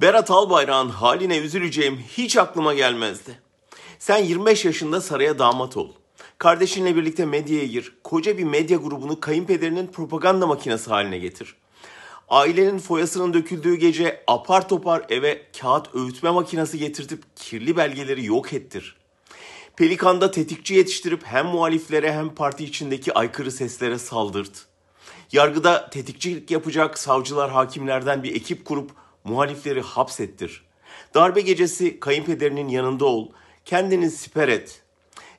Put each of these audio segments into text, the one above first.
Berat Albayrak'ın haline üzüleceğim hiç aklıma gelmezdi. Sen 25 yaşında saraya damat ol. Kardeşinle birlikte medyaya gir. Koca bir medya grubunu kayınpederinin propaganda makinesi haline getir. Ailenin foyasının döküldüğü gece apar topar eve kağıt öğütme makinesi getirtip kirli belgeleri yok ettir. Pelikan'da tetikçi yetiştirip hem muhaliflere hem parti içindeki aykırı seslere saldırt. Yargıda tetikçilik yapacak savcılar hakimlerden bir ekip kurup muhalifleri hapsettir. Darbe gecesi kayınpederinin yanında ol, kendini siper et.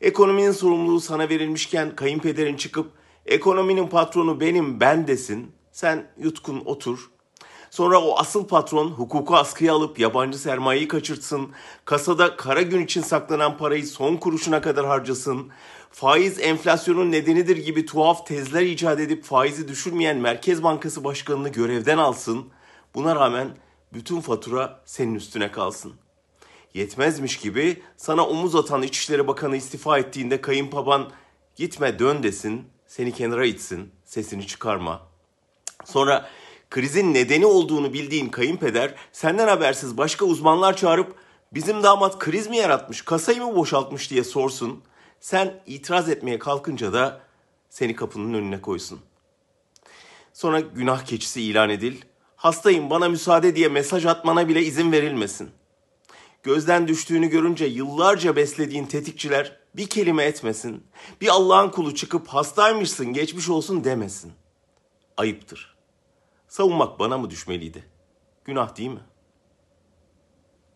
Ekonominin sorumluluğu sana verilmişken kayınpederin çıkıp ekonominin patronu benim ben desin. Sen yutkun otur. Sonra o asıl patron hukuku askıya alıp yabancı sermayeyi kaçırtsın. Kasada kara gün için saklanan parayı son kuruşuna kadar harcasın. Faiz enflasyonun nedenidir gibi tuhaf tezler icat edip faizi düşürmeyen Merkez Bankası Başkanı'nı görevden alsın. Buna rağmen bütün fatura senin üstüne kalsın. Yetmezmiş gibi sana omuz atan İçişleri Bakanı istifa ettiğinde kayınbaban gitme dön desin, seni kenara itsin, sesini çıkarma. Sonra krizin nedeni olduğunu bildiğin kayınpeder senden habersiz başka uzmanlar çağırıp bizim damat kriz mi yaratmış, kasayı mı boşaltmış diye sorsun. Sen itiraz etmeye kalkınca da seni kapının önüne koysun. Sonra günah keçisi ilan edil. Hastayım bana müsaade diye mesaj atmana bile izin verilmesin. Gözden düştüğünü görünce yıllarca beslediğin tetikçiler bir kelime etmesin. Bir Allah'ın kulu çıkıp hastaymışsın geçmiş olsun demesin. Ayıptır. Savunmak bana mı düşmeliydi? Günah değil mi?''